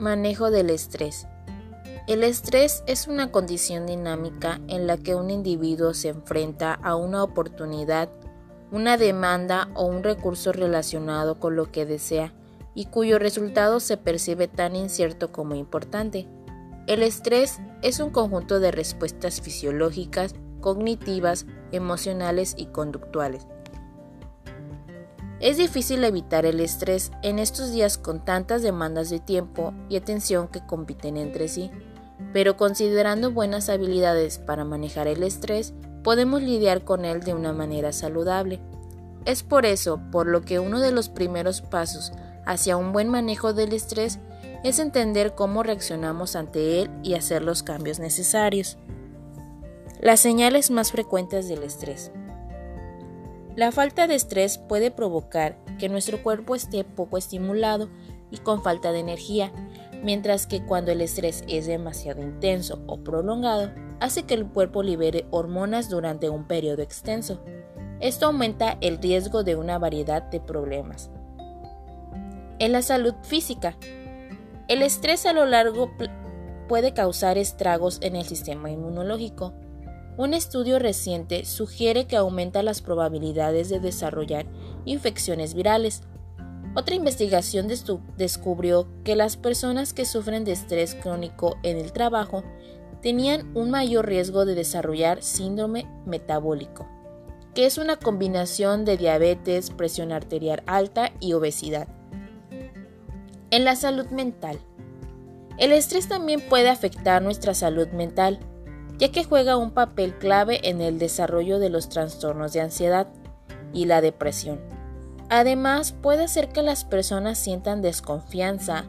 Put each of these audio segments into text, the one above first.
Manejo del estrés. El estrés es una condición dinámica en la que un individuo se enfrenta a una oportunidad, una demanda o un recurso relacionado con lo que desea y cuyo resultado se percibe tan incierto como importante. El estrés es un conjunto de respuestas fisiológicas, cognitivas, emocionales y conductuales. Es difícil evitar el estrés en estos días con tantas demandas de tiempo y atención que compiten entre sí pero considerando buenas habilidades para manejar el estrés, podemos lidiar con él de una manera saludable. Es por eso por lo que uno de los primeros pasos hacia un buen manejo del estrés es entender cómo reaccionamos ante él y hacer los cambios necesarios. Las señales más frecuentes del estrés. La falta de estrés puede provocar que nuestro cuerpo esté poco estimulado y con falta de energía, mientras que cuando el estrés es demasiado intenso o prolongado, hace que el cuerpo libere hormonas durante un periodo extenso. Esto aumenta el riesgo de una variedad de problemas. En la salud física, el estrés a lo largo puede causar estragos en el sistema inmunológico. Un estudio reciente sugiere que aumenta las probabilidades de desarrollar infecciones virales, otra investigación descubrió que las personas que sufren de estrés crónico en el trabajo tenían un mayor riesgo de desarrollar síndrome metabólico, que es una combinación de diabetes, presión arterial alta y obesidad. En la salud mental. El estrés también puede afectar nuestra salud mental, ya que juega un papel clave en el desarrollo de los trastornos de ansiedad y la depresión. Además, puede hacer que las personas sientan desconfianza,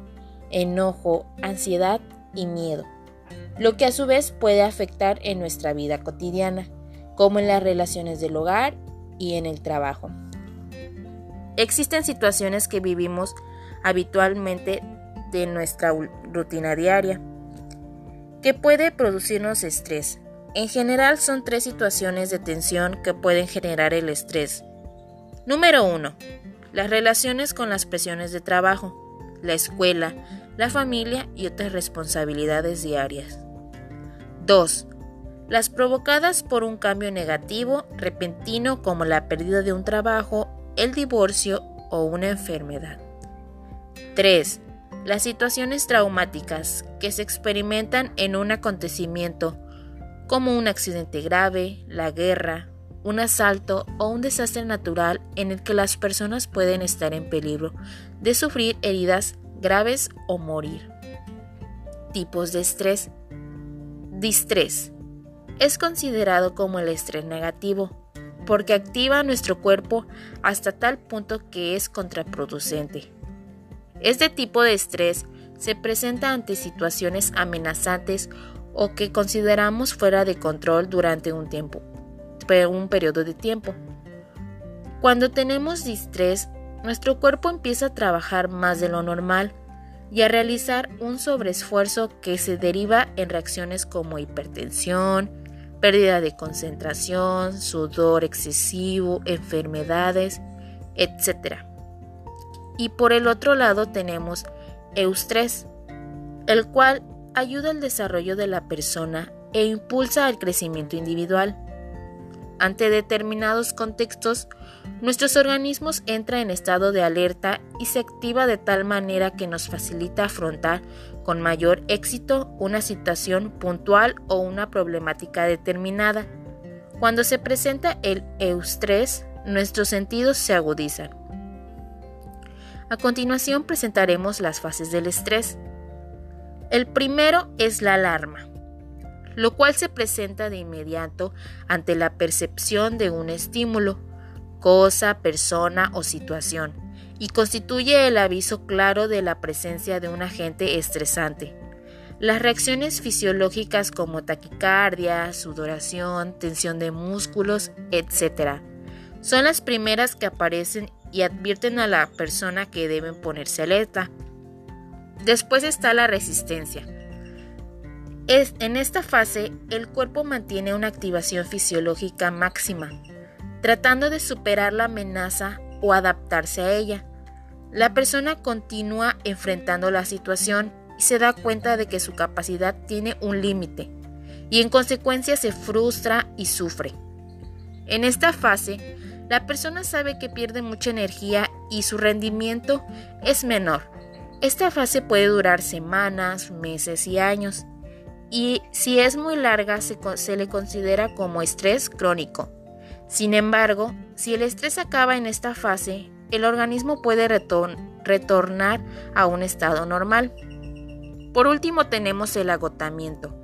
enojo, ansiedad y miedo, lo que a su vez puede afectar en nuestra vida cotidiana, como en las relaciones del hogar y en el trabajo. Existen situaciones que vivimos habitualmente de nuestra rutina diaria, que puede producirnos estrés. En general son tres situaciones de tensión que pueden generar el estrés Número 1. Las relaciones con las presiones de trabajo, la escuela, la familia y otras responsabilidades diarias. 2. Las provocadas por un cambio negativo repentino como la pérdida de un trabajo, el divorcio o una enfermedad. 3. Las situaciones traumáticas que se experimentan en un acontecimiento como un accidente grave, la guerra, un asalto o un desastre natural en el que las personas pueden estar en peligro de sufrir heridas graves o morir. Tipos de estrés. Distrés. Es considerado como el estrés negativo porque activa nuestro cuerpo hasta tal punto que es contraproducente. Este tipo de estrés se presenta ante situaciones amenazantes o que consideramos fuera de control durante un tiempo un periodo de tiempo. Cuando tenemos distrés, nuestro cuerpo empieza a trabajar más de lo normal y a realizar un sobreesfuerzo que se deriva en reacciones como hipertensión, pérdida de concentración, sudor excesivo, enfermedades, etc. Y por el otro lado tenemos eustrés, el cual ayuda al desarrollo de la persona e impulsa el crecimiento individual. Ante determinados contextos, nuestros organismos entran en estado de alerta y se activa de tal manera que nos facilita afrontar con mayor éxito una situación puntual o una problemática determinada. Cuando se presenta el eustrés, nuestros sentidos se agudizan. A continuación presentaremos las fases del estrés. El primero es la alarma lo cual se presenta de inmediato ante la percepción de un estímulo, cosa, persona o situación, y constituye el aviso claro de la presencia de un agente estresante. Las reacciones fisiológicas como taquicardia, sudoración, tensión de músculos, etc., son las primeras que aparecen y advierten a la persona que deben ponerse alerta. Después está la resistencia, en esta fase, el cuerpo mantiene una activación fisiológica máxima, tratando de superar la amenaza o adaptarse a ella. La persona continúa enfrentando la situación y se da cuenta de que su capacidad tiene un límite y en consecuencia se frustra y sufre. En esta fase, la persona sabe que pierde mucha energía y su rendimiento es menor. Esta fase puede durar semanas, meses y años, y si es muy larga se, le considera como estrés crónico. Sin embargo, si el estrés acaba en esta fase, el organismo puede retornar a un estado normal. Por último tenemos el agotamiento.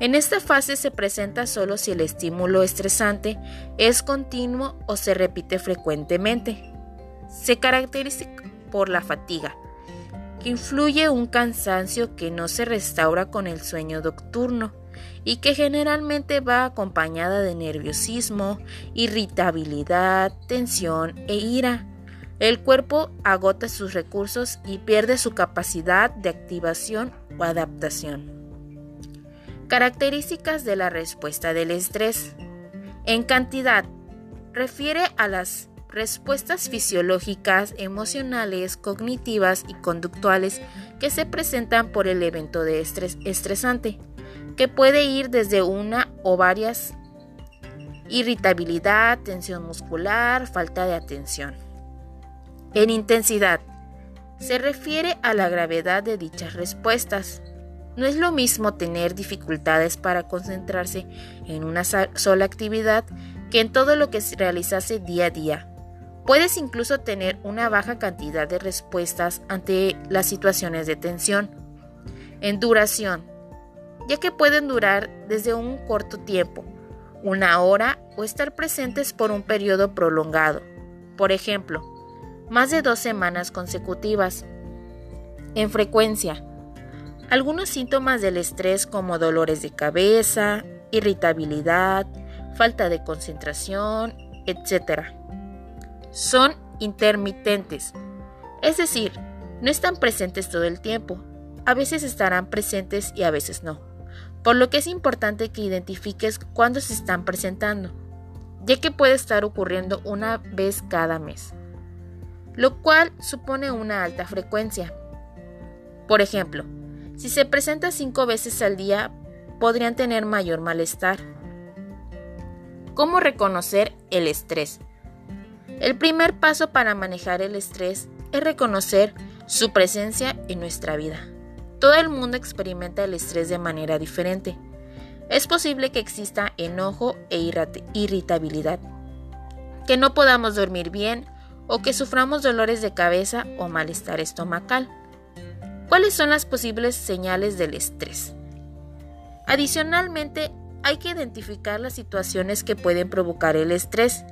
En esta fase se presenta solo si el estímulo estresante es continuo o se repite frecuentemente. Se caracteriza por la fatiga, que influye un cansancio que no se restaura con el sueño nocturno y que generalmente va acompañada de nerviosismo, irritabilidad, tensión e ira. El cuerpo agota sus recursos y pierde su capacidad de activación o adaptación. Características de la respuesta del estrés. En cantidad, refiere a las respuestas fisiológicas, emocionales, cognitivas y conductuales que se presentan por el evento de estrés estresante, que puede ir desde una o varias irritabilidad, tensión muscular, falta de atención. En intensidad, se refiere a la gravedad de dichas respuestas. No es lo mismo tener dificultades para concentrarse en una sola actividad que en todo lo que se realizase día a día. Puedes incluso tener una baja cantidad de respuestas ante las situaciones de tensión. En duración, ya que pueden durar desde un corto tiempo, una hora o estar presentes por un periodo prolongado. Por ejemplo, más de dos semanas consecutivas. En frecuencia, algunos síntomas del estrés como dolores de cabeza, irritabilidad, falta de concentración, etc. Son intermitentes, es decir, no están presentes todo el tiempo. A veces estarán presentes y a veces no, por lo que es importante que identifiques cuándo se están presentando, ya que puede estar ocurriendo una vez cada mes, lo cual supone una alta frecuencia. Por ejemplo, si se presenta cinco veces al día, podrían tener mayor malestar. ¿Cómo reconocer el estrés? El primer paso para manejar el estrés es reconocer su presencia en nuestra vida. Todo el mundo experimenta el estrés de manera diferente. Es posible que exista enojo e irritabilidad, que no podamos dormir bien o que suframos dolores de cabeza o malestar estomacal. ¿Cuáles son las posibles señales del estrés? Adicionalmente, hay que identificar las situaciones que pueden provocar el estrés.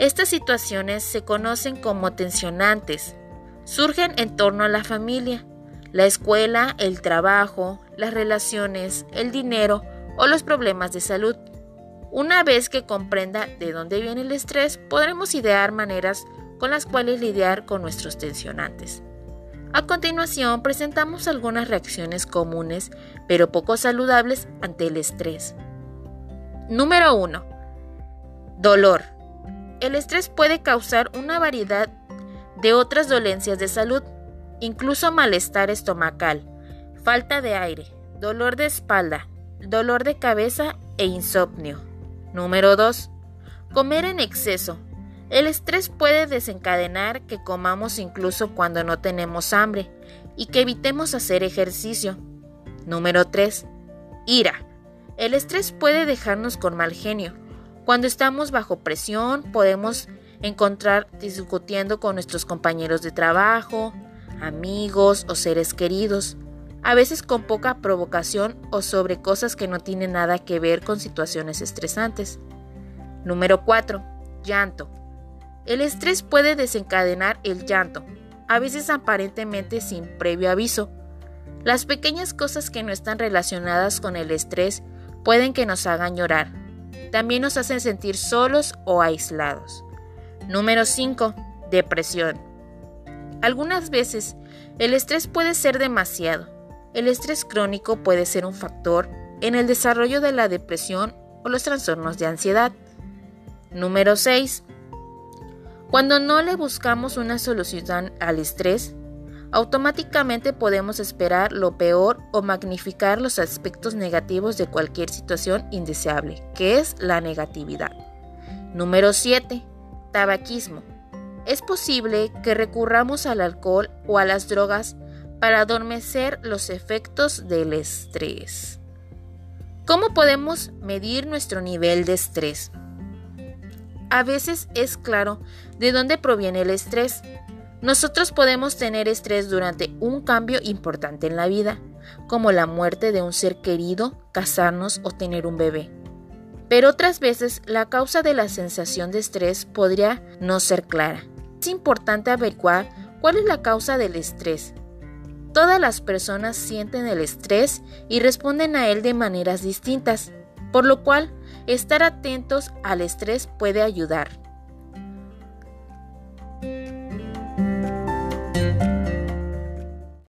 Estas situaciones se conocen como tensionantes. Surgen en torno a la familia, la escuela, el trabajo, las relaciones, el dinero o los problemas de salud. Una vez que comprenda de dónde viene el estrés, podremos idear maneras con las cuales lidiar con nuestros tensionantes. A continuación presentamos algunas reacciones comunes pero poco saludables ante el estrés. Número 1. Dolor. El estrés puede causar una variedad de otras dolencias de salud, incluso malestar estomacal, falta de aire, dolor de espalda, dolor de cabeza e insomnio. Número 2. Comer en exceso. El estrés puede desencadenar que comamos incluso cuando no tenemos hambre y que evitemos hacer ejercicio. Número 3. Ira. El estrés puede dejarnos con mal genio. Cuando estamos bajo presión podemos encontrar discutiendo con nuestros compañeros de trabajo, amigos o seres queridos, a veces con poca provocación o sobre cosas que no tienen nada que ver con situaciones estresantes. Número 4. Llanto. El estrés puede desencadenar el llanto, a veces aparentemente sin previo aviso. Las pequeñas cosas que no están relacionadas con el estrés pueden que nos hagan llorar. También nos hacen sentir solos o aislados. Número 5. Depresión. Algunas veces el estrés puede ser demasiado. El estrés crónico puede ser un factor en el desarrollo de la depresión o los trastornos de ansiedad. Número 6. Cuando no le buscamos una solución al estrés, automáticamente podemos esperar lo peor o magnificar los aspectos negativos de cualquier situación indeseable, que es la negatividad. Número 7. Tabaquismo. Es posible que recurramos al alcohol o a las drogas para adormecer los efectos del estrés. ¿Cómo podemos medir nuestro nivel de estrés? A veces es claro de dónde proviene el estrés. Nosotros podemos tener estrés durante un cambio importante en la vida, como la muerte de un ser querido, casarnos o tener un bebé. Pero otras veces la causa de la sensación de estrés podría no ser clara. Es importante averiguar cuál es la causa del estrés. Todas las personas sienten el estrés y responden a él de maneras distintas, por lo cual estar atentos al estrés puede ayudar.